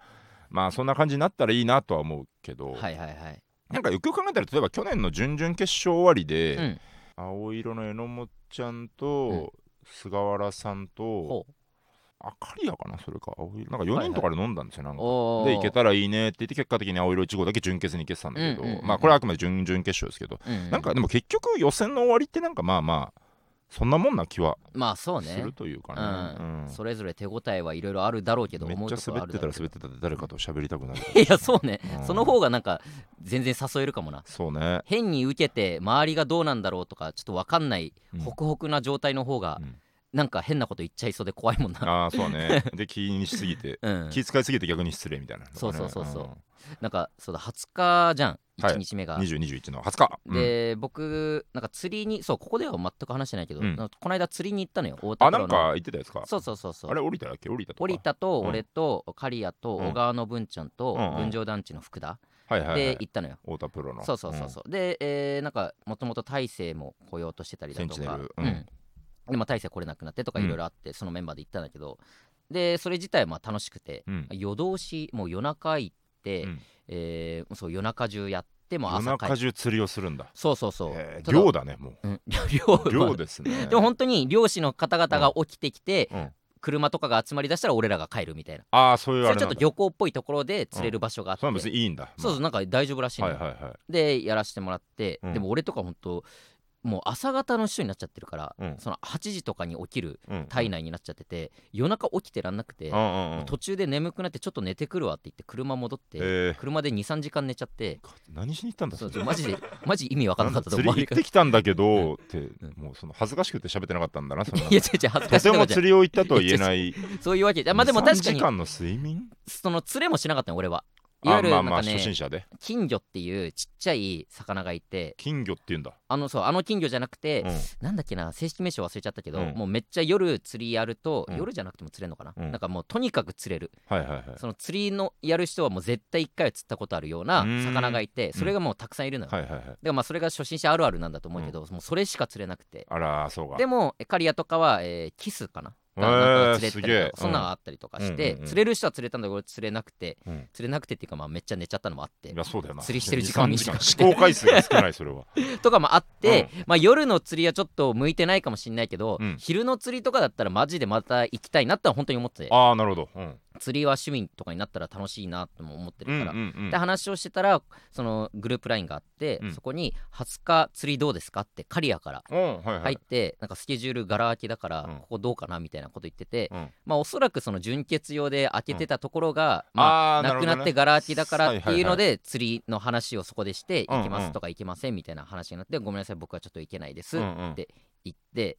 まあそんな感じになったらいいなとは思うけど、
はいはいはい。
なんかよくよく考えたら例えば去年の準々決勝終わりで、
うん。
青色の榎本ちゃんと、菅原さんとあかりやかなそれか青色。なんか4人とかで飲んだんですよ、なんか。で行けたらいいねって言って結果的に青色1号だけ準決に行けてたんだけど、
うんうんうん
まあこれはあくまで準々決勝ですけど、
うん
なんかでも結局予選の終わりってなんかまあまあそんなもんな気は
まあそう
す
ね
るというかね、
うん。
うん。
それぞれ手応えはいろいろあるだろうけど
めっちゃ滑ってたら滑ってたで誰かと喋りたくなる。
いやそうね。
うん
その方がなんか全然誘えるかもな。
そうね。
変に受けて周りがどうなんだろうとかちょっと分かんない
うん
ホクホクな状態の方が
うん
なんか変なこと言っちゃいそうで怖いもんな。
ああそうね。で気にしすぎて。
うん。
気遣いすぎて逆に失礼みたいな、
そうそうそうそう。
うん。
なんかそうだ20日じゃん。
はい。
1日目が、
2021の20日、うん。
で僕なんか釣りにそうここでは全く話してないけど、
うん。
この間釣りに行ったのよ。太田
あなんか言ってたやつか。
そうそうそうそう。
あれ降りただっけ？降りたとか。
織田と
うん。
俺と刈谷と
うん。
小川の文ちゃんと
うんうん。
群青団地の福田
はいはい、はい、
で行ったのよ、
太田プロの。
そうそうそうそう。で、えーなんかもともと大勢も来ようとしてたりだとか。う
んん
でも大勢来れなくなってとか
うん。
いろいろあって、そのメンバーで行ったんだけど。でそれ自体はまあ楽しくて、
うん。
夜通しもう夜中行って、
うん。
えーそう夜中中やっても
夜
朝帰
中中釣りをするんだ。
そうそうそう、
へー漁だねも
う。ん、
う
漁
漁ですね。
でも本当に漁師の方々が起きてきて、
うん。
車とかが集まりだしたら俺らが帰るみたいな。
ああそういう
それちょっと漁港っぽいところで釣れる場所があって、
それは別にいいんだ。
そうそうなんか大丈夫らしい
はいはいはい。
でやらせてもらって、
うん。
でも俺とか本当もう朝方の人になっちゃってるから、
うん。
その8時とかに起きる
うん
体内になっちゃってて、夜中起きてらんなくて、
うんうんうん。
途中で眠くなってちょっと寝てくるわって言って車戻って、
え。ー
車で23時間寝ちゃって
何しに行ったんだ
そう
それ
そうマジで マジ意味わからなかったと思う。
釣り行ってきたんだけどって
ん
もうその恥ずかしくて喋ってなかったんだなそんない
や違う違う恥ずか
と
しいと
ても釣りを行ったとは言えない。
そういうわけ。じゃまあでも確か
3時
に
間の睡眠？
その釣れもしなかったの俺はいわゆるなんかね金魚っていうちっちゃい魚がいて。
金魚っていうんだ。
あのそうあの金魚じゃなくて、
うん。
なんだっけな正式名称忘れちゃったけど、
うん。
もうめっちゃ夜釣りやると、
うん。
夜じゃなくても釣れるのかな、
うん。
なんかもうとにかく釣れる。
はいはいはい。
その釣りのやる人はもう絶対1回は釣ったことあるような
うん。
魚がいてそれがもうたくさんいるのよ、
はいはいはい。
でもまあそれが初心者あるあるなんだと思うけど、もうそれしか釣れなくて。
あらそうか。
でもえ刈谷とかは、えーキスかな？なんか釣れたり
すげえ。
とかそんなのがあったりとかして、
うんうんうん。
釣れる人は釣れたんだけど俺釣れなくて。
うん
釣れなくてっていうかまあめっちゃ寝ちゃったのもあって。
いやそうだよな。
釣りしてる時間
2 3
短くて
試行回数が少ないそれは。
とかもあって、まあ、夜の釣りはちょっと向いてないかもしれないけど、
うん。
昼の釣りとかだったらマジでまた行きたいなって本当に思ってて。
ああなるほど。うん
釣りは趣味とかになったら楽しいなとも思ってるから、
うんうんうん。
で話をしてたらそのグループ LINE があって、
うん。
そこに「20日釣りどうですか?」って刈谷から
うんはいはい。
入って、なんかスケジュールがら空きだから、
うん。
ここどうかなみたいなこと言ってて、
うん。
まあおそらくその純潔用で開けてたところが、まあなくなって
る
がら空きだからっていうの
はい
で釣りの話をそこでして行きますとか行けませんみたいな話になってごめんなさい僕はちょっと行けないですって言って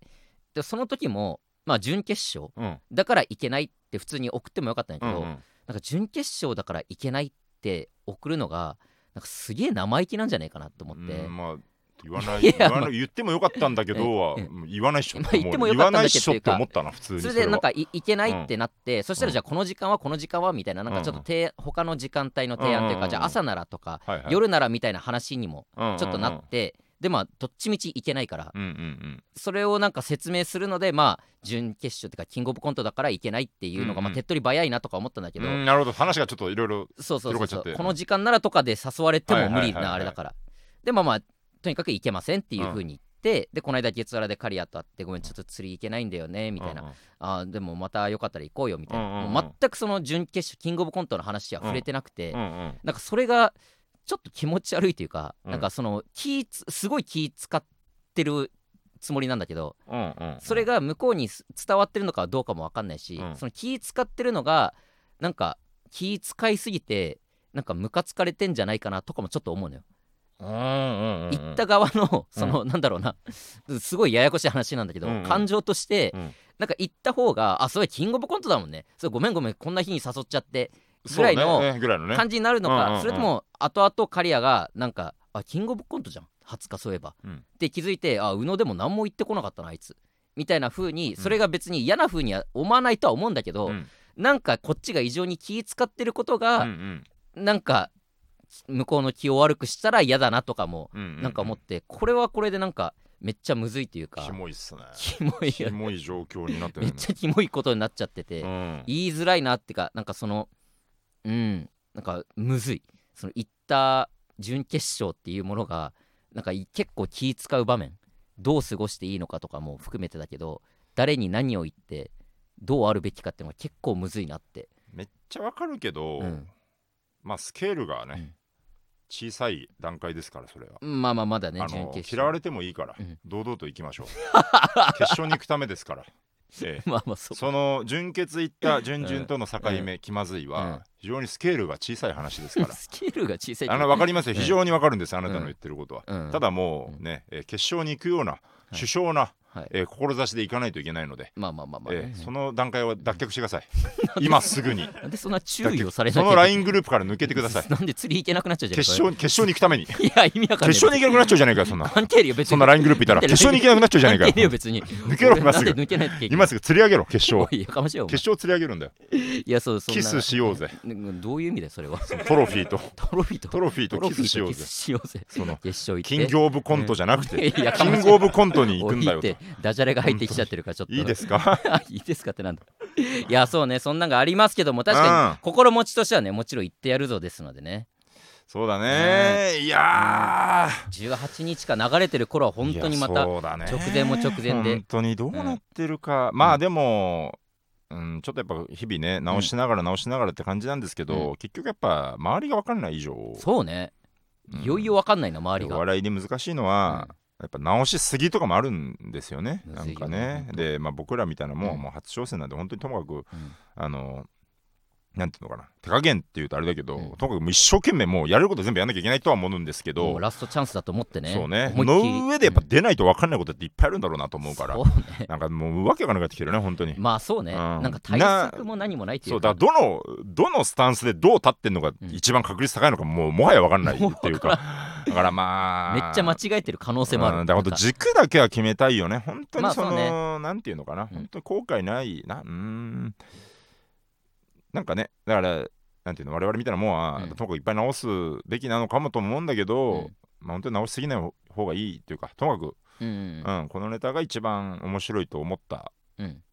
でその時もまあ準決勝だから行けないって普通に送ってもよかったんだけど、
うんうん。
なんか準決勝だから行けないって送るのがなんかすげえ生意気なんじゃないかなと思って、
うんまあ言わない
いや
言わない言ってもよかったんだけどは言わないっしょ。
ま あ言ってもよかったんだけど
もう言わないっしょって思ったな普通に
それでなん
は
かい行けないってなって、そした
うん
らじゃあこの時間はこの時間はみたいななんかちょっとて、他の時間帯の提案というか、
うんうんうん。
じゃあ朝ならとか、
はいはい。
夜ならみたいな話にも
うんうんうん。
ちょっとなって、でまあどっちみち行けないから、
うんうんうん。
それをなんか説明するのでまあ準決勝っていうかキングオブコントだから行けないっていうのが、
うんうん。
まあ手っ取り早いなとか思ったんだけど、
うんなるほど。話がちょっといろいろ
そうそうそう。この時間ならとかで誘われても無理
はいはいはいはい。
なあれだからでもまあとにかく行けませんっていう風に言って、でこの間月原で刈谷と会ってごめんちょっと釣り行けないんだよねみたいな、
うんうん。
あーでもまたよかったら行こうよみたいな、
うんうんうん。
全くその準決勝キングオブコントの話は触れてなくて、
うんうん。
なんかそれがちょっと気持ち悪いというか、
うん。
なんかその気つすごい気使ってるつもりなんだけど
うんうん
それが向こうにす伝わってるのかどうかも分かんないし、
うん。
その気使ってるのがなんか気使いすぎてなんかムカつかれてんじゃないかなとかもちょっと思うのよ。
うんうんうん
った側のその、なんだろうなすごいややこしい話なんだけど、
うんうん。
感情として、
うん。
なんか言った方があそれキングオブコントだもんね。それごめんごめんこんな日に誘っちゃってぐらいの感じになるのか、それとも後々刈谷がなんかあキングオブコントじゃん20日そういえば、
うん。
って気づいてあ宇野でも何も言ってこなかったなあいつ。みたいな風にそれが別に嫌な風には思わないとは思うんだけど、
うん。
なんかこっちが異常に気使ってること
うんう
が、
ん。
なんか向こうの気を悪くしたら嫌だなとかも
うんうん
なんか思ってこれはこれでなんかめっちゃむずいというか
キモいっすね。
キモい
キモい状況になって
めっちゃキモいことになっちゃってて、
うん。
言いづらいなってかなんかそのうん。なんかむずい。その行った準決勝っていうものがなんかい結構気使う場面。どう過ごしていいのかとかも含めてだけど誰に何を言ってどうあるべきかっていうのが結構むずいなって。
めっちゃわかるけど
うん。
まあスケールがね
うん。
小さい段階ですからそれは。
まあまあまだね準決勝。
嫌われてもいいから
うん。
堂々と行きましょう。決勝に行くためですからええ。
まあまあそう
その準決行った準々との境目、気まずい
うん。
は非常にスケールが小さい話ですから。
スケールが小さい
あの分かりますよ。
うん。
非常に分かるんですあなたの言ってることは、
うん。
ただもうね、えー決勝に行くような首相な、
はい。
えー志で行かないといけないので、
まあまあまあまあ、ね。
えーその段階は脱却してください今すぐに。
なんでそんな注意をされなき
その
ゃいけない
LINE グループから抜けてください。
なんで釣り行けなくなっちゃうじゃん
決勝決勝に行くために。決
いや意味わかんない。
勝に行けなくなっちゃうじゃないかよそんな。
関係よ別に。
そんな LINE グループいたら。決勝に行けなくなっちゃうじゃないか。
関係ねえよ
よ
別に。
抜けろ今すぐ。
なんで抜けないといけない
今すぐ釣り上げろ決勝
おいやかましいよお前。
決勝釣り上げるんだよ。
いやそうそんな。
キスしようぜ。
ねどういう意味だよそれは。
トロフィーと。
トロフィーと。
トロフィーとキスしようぜ。
トロフィーとキスしようぜ。
その
決勝行って。
キングオブコントじゃなくて。
いや
キングオブコントに行くんだよと
ダジャレが入ってきちゃってるからちょっと。
いいですか？
いいですかってなんだ。いやそうねそんなんがありますけども確か
うん
に心持ちとしてはねもちろん言ってやるぞですのでね。
そうだね。いや
18日か流れてる頃は
ー
本当にまた直前も直前で。
本当にどうなってるか。まあでもうん、ちょっとやっぱ日々ね直しながら直しながらって感じなんですけど、
う
結局やっぱ周りが分かんない以上。
そうね。
うん
いよいよわかんないな周りが。
お笑いで難しいのは、やっぱ直しすぎとかもあるんですよね。なんかね。で、まあ、僕らみたいなもんは
うん。
もう初挑戦なんで本当にともかく
うん。
あのなんていうのかな。手加減っていうとあれだけど、
うん。
ともかく一生懸命もうやれること全部やんなきゃいけないとは思うんですけ
も
ど
うラストチャンスだと思ってね。
そうね。の上でやっぱ出ないと分かんないことっていっぱいあるんだろうなと思うから、
そうね。
なんかもうわけがなくなってきてるね本当に、
まあそうね、
うん。
なんか対策も何もないってい
そうう
か
だからどのどのスタンスでどう立ってんのが
うん。
一番確率高いのかもうもはや分かんないっていうかだからまあ。
めっちゃ間違えてる可能性もある、
うんだから本当軸だけは決めたいよね。本当にその、
まあそう
なんていうのかな、
うん。
本当に後悔ないな。うーん。なんかねだからなんていうの我々みたいなもんは、
うん。
ともかくいっぱい直すべきなのかもと思うんだけど、
うん。
まあ本当に直しすぎない方がいいっていうかともかく、
うんうん
うん。このネタが一番面白いと思った
うん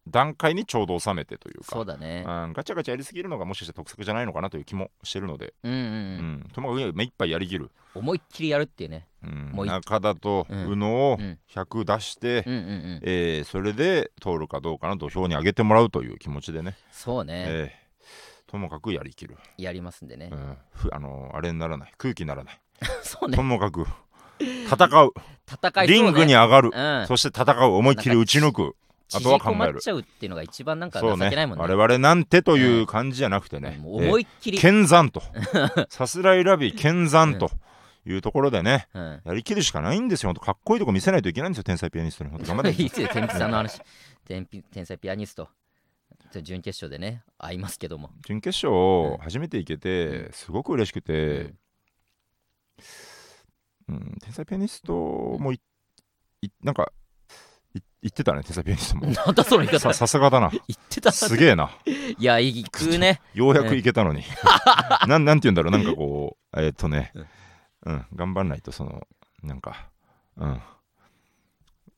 段階にちょうど収めてというか。
そうだね。
うん、ガチャガチャやりすぎるのがもしかして得策じゃないのかなという気もしてるので、
うんうんう
うん。んともかく目いっぱいやりきる、
思いっきりやるっていうね。
うん。
もうい
中田と
うん
宇野を
うん。
100出して、
うんうんうん。
えーそれで通るかどうかの土俵に上げてもらうという気持ちでね、
そうね、
えー。ともかくやりきる、
やりますんでね。
う、ん、ふあのあれにならない。空気にならない、
そうね。
ともかく戦う。
戦いね。
リングに上がる、
うん。
そして戦う。思いっきり打ち抜く
縮こまっちゃうっていうのが一番なんか
そうね
情けないもんね。
我々なんてという感じじゃなくてね、
もう思いっきり、
剣山と。さすらいラビ剣山というところでね
うん。
やりきるしかないんですよ。かっこいいとこ見せないといけないんですよ天才ピアニストに 頑張って。
いいですよ天才の話。天ぴ天才ピアニスト。準決勝でね会いますけども。
準決
うん
勝初めて行けてすごく嬉しくて、うん、天才ピアニストもいいなんかい言ってたね天才ピアも。
なんだその言い方。
ささすがだな。
言ってた。
すげえな。い
や行くね。
ようやく行けたのに、なん なんて言うんだろう。なんかこうえーっとね。うん。頑張んないとそのなんか。うん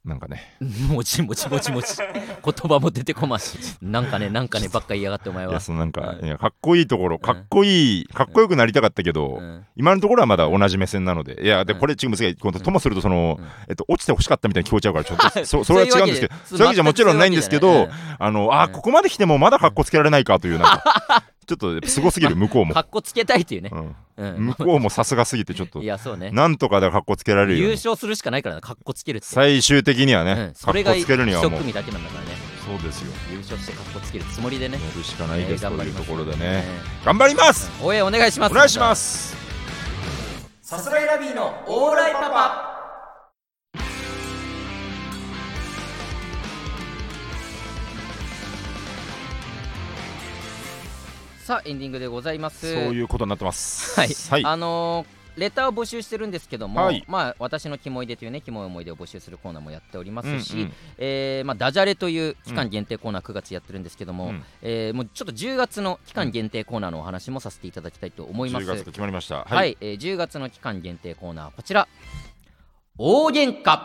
なんかね。
もちもちもちもち。言葉も出てこないなんかねなんかねばっか言いやがってお前は。
いやそのなんか、
うん。
いやかっこいいところかっこいい、かっこよくなりたかったけど、
うん。
今のところはまだ同じ目線なので。いやで
うん。
これ違うん。ですけど、ともするとその、
うん。
えっと、落ちてほしかったみたいに聞こえちゃうからちょっと そそれは違うんですけど
そう
いうわけじゃもちろんないんですけど、あのあここまで来てもまだかっこつけられないかというなんか ちょっとすごすぎる向こうも。
か、っこつけたいっていうね、
うん。
うん。
向こうもさすがすぎてちょっと
いやそうね。
なんとかでかっこつけられる
優勝するしかないからなかっこつけるって
最終的にはね、
うん、
かっ
それが
こつけるにはもう。
一組だけなんだからね。
そうですよ。
優勝してかっこつけるつもりでね。
やるしかないです、
えー
というところでね、
ね
頑張ります、
応援お願いします。
お願いします！
さすらいラビーのオーライパパさあエンディングでございます。
そういうことになってます。
はい、
はい、
あのーレターを募集してるんですけども、
はい。
まあ私のキモいでというねキモい思い出を募集するコーナーもやっておりますし、
うんうん
えーまあダジャレという期間限定コーナー9月やってるんですけども、
うん。
えーもうちょっと10月の期間限定コーナーのお話もさせていただきたいと思います。
10月と決まりました。
はい、えー10月の期間限定コーナーこちら。大喧嘩、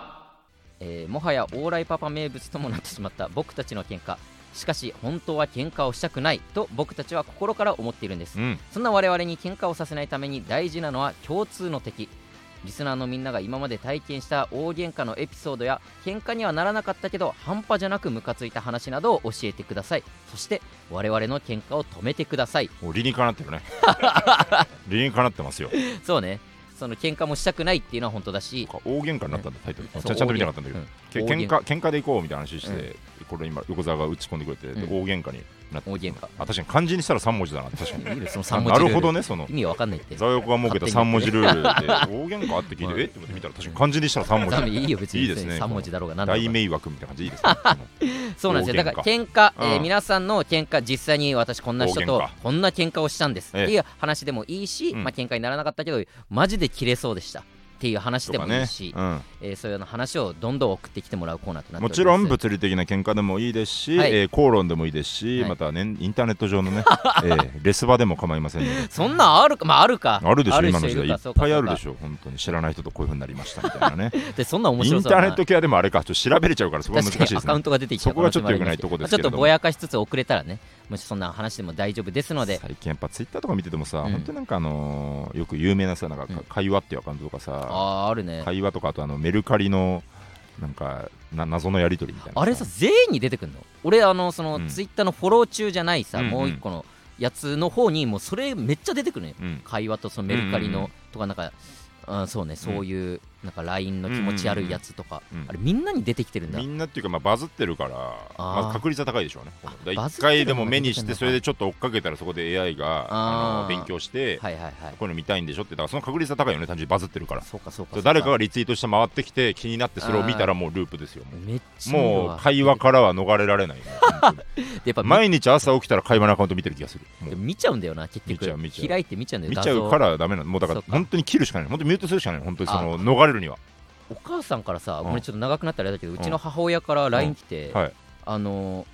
えーもはやオーライパパ名物ともなってしまった僕たちの喧嘩しかし本当は喧嘩をしたくないと僕たちは心から思っているんです。
うん。
そんな我々に喧嘩をさせないために大事なのは共通の敵。リスナーのみんなが今まで体験した大喧嘩のエピソードや喧嘩にはならなかったけど半端じゃなくムカついた話などを教えてください。そして我々の喧嘩を止めてください。
もう理にかなってるね。理にかなってますよ。
そうねその喧嘩もしたくないっていうのは本当だし。
大喧嘩になったんだタイトル。ちゃんと見たかったんだけど、
うん喧
喧嘩喧嘩で行こうみたいな話して、これ今横澤が打ち込んでくれて、大喧嘩になって
大喧嘩
あ確かに漢字にしたら3文字だな確かに。
いいです。その
あ
3文字ルール。
なるほどねその。
意味わかんないって。
座横が設けた3文字ルールで。大喧嘩って聞いて、
う ん
え？って思って見たら確かに漢字にしたら3文字。
いいよ別に
いいですね。
3文字だろうが何だろうが。
大迷惑みたいな感じでいいですね。
そうなんですよ。だから
大
喧嘩、えー
うん。
皆さんの喧嘩実際に私こんな人とこんな喧嘩をしたんです
ええ
っていう話でもいいし、
うん。
まあ喧嘩にならなかったけどマジで切れそうでしたっていう話でもいいし、
うん。
えーそういうような話をどんどん送ってきてもらうコーナーとなって
もちろん物理的な喧嘩でもいいですし、
はい。
えー口論でもいいですし、
はい。
またねインターネット上のね、えーレスバでも構いませんので。
そんなんあるかまああるか。
あるでしょ
人
今の時代。いっぱいあるでし
ょ
ょ本当に。知らない人とこういう風になりましたみたいなね。
で そんな面
イ
白そうだな
ンターネット系はでもあれかちょっと調べれちゃうからそこは難しいですね
カウントが出てきた
そこがちょっと良くないとこですけれども。
ちょっとぼやかしつつ遅れたらね。もしそんな話でも大丈夫ですので。
最近やっぱツイッターとか見ててもさ、
うん。
本当になんかあのーよく有名なさなんか
うん。
か会話っていうアカウントとかさ、
ああるね。
会話とかあとあのメルカリのなんかな謎のやり取りみたいな
あれさ全員に出てくるの？俺あのその、
うん。
ツイッターのフォロー中じゃないさ、
うんうん。
もう一個のやつの方にもうそれめっちゃ出てくるのよ。
うん。
会話とそのメルカリの、
うんうん
とかなんかあそうねそういうなんか LINE の気持ち悪いやつとか、
うん
あれみんなに出てきてるんだ。
みんなっていうかまあバズってるからまあ、確率は高いでしょうね。
あ
だ一
バズってるのが
回でも目にし
出て
それでちょっと追っかけたらそこで AI があの勉強して、
はいはいはい。
こういうの見たいんでしょって。だからその確率は高いよね単純にバズってるから。
そうかそうか
誰かがリツイートして回ってきて気になってそれを見たらもうループですよも
めっちゃ見る
うも
わ
う会話からは逃れられない。ね
やっぱ見
毎日朝起きたら会話のアカウント見てる気がする。
見ちゃうんだよな結局。開いて見ちゃうんだよ
見ちゃうか
画
らダメなの。もうだから本当に切るしかない。本当にミュートするしかない。本当にその逃れるには。
像お母さんからさ、
うん。
ごめんちょっと長くなったらあれだけどうちの母親から LINE 来て、
はい。
あのー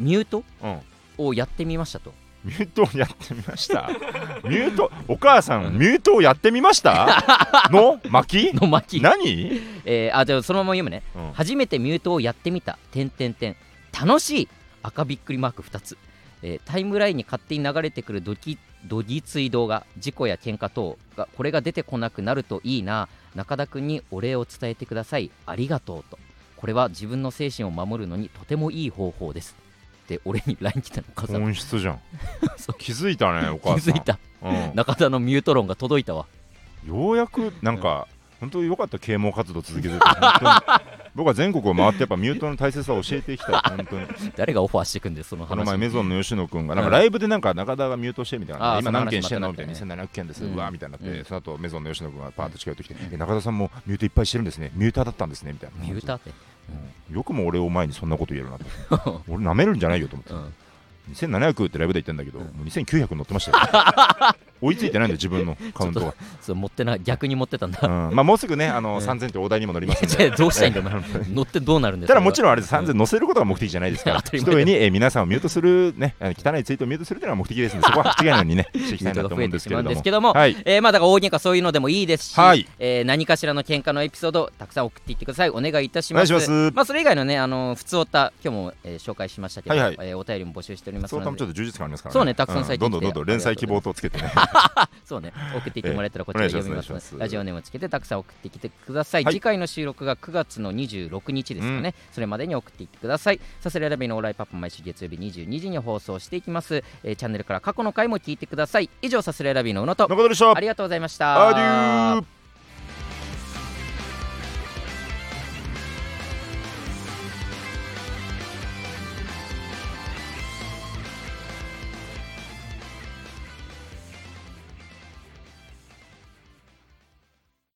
ミュート？
うん。
をやってみましたと。
ミュートをやってみました？ミュート？お母さ
うん。
んミュートをやってみました？の？巻き？
の巻
何、
えー、あじゃあそのまま読むね。
うん。
初めてミュートをやってみた点点点楽しい。赤びっくりマーク2つ、えータイムラインに勝手に流れてくるドキドギツイ動画事故や喧嘩等がこれが出てこなくなるといいな中田君にお礼を伝えてください。ありがとうと。これは自分の精神を守るのにとてもいい方法です。って俺に LINE 来たのお母さん
本質じゃん。気づいたねお
気
母さん。
づいた。
うん。
中田のミュート論が届いたわ。
ようやくなんか、本当に良かった啓蒙活動続けてて僕は全国を回ってやっぱミュートの大切さを教えていきたい本当に。
誰がオファーしてくんでその話。
この前メゾンの吉野君がなんかライブでなんか中田がミュートしてみたいな、今何件してんの？みたいな。
話もあったね
2700件です、
う
うんわーみたいになって、
うん。
その後メゾンの吉野君がパーッと近寄ってきて、え中田さんもミュートいっぱいしてるんですね。ミューターだったんですねみたいな。
ミューターって。
うん。よくも俺を前にそんなこと言えるなと。俺舐めるんじゃないよと思って。
うん。
2700ってライブで言ってんだけど、
うん。
もう2900乗ってましたよ追いついてないんだよ自分の カウントが、
そう持ってな逆に持ってたんだ。
うん。まあ、もうすぐねあの、
うん
3000って大台にも乗りますんで。
どうしたいんだ？乗ってどうなるんですか？
ただもちろんあれです。
うん
3000乗せることが目的じゃないですから。一重に、えー皆さんをミュートするね汚いツイートをミュートするというのが目的ですのでそこは間違いないようにねしていきたいなと思うんですけれども。はい
えーまあだから大喧嘩そういうのでもいいですし、
はい。
えー何かしらの喧嘩のエピソードたくさん送っていってください。お願いいたし
お
ます。
願いします。
まあそれ以外のねあの普通おた今日も、えー紹介しましたけど、
はいはい。
えーお便りも募集しておりますので。
そうたもちょっと充実感ありますからね。
そうねたくさん最近
うどんどんどんどん連載希望とつけてね
そうね。送っていってもらえたらこちら
ええ
読みます
お願いします。
ラジオネームをつけてたくさん送ってきてください、
はい。
次回の収録が9月の26日ですかね、それまでに送っていってください。さすらいラビのオーライパパ毎週月曜日22時に放送していきます、えーチャンネルから過去の回も聞いてください。以上さすらいラビの宇野と。ありがとうございました。
アデュー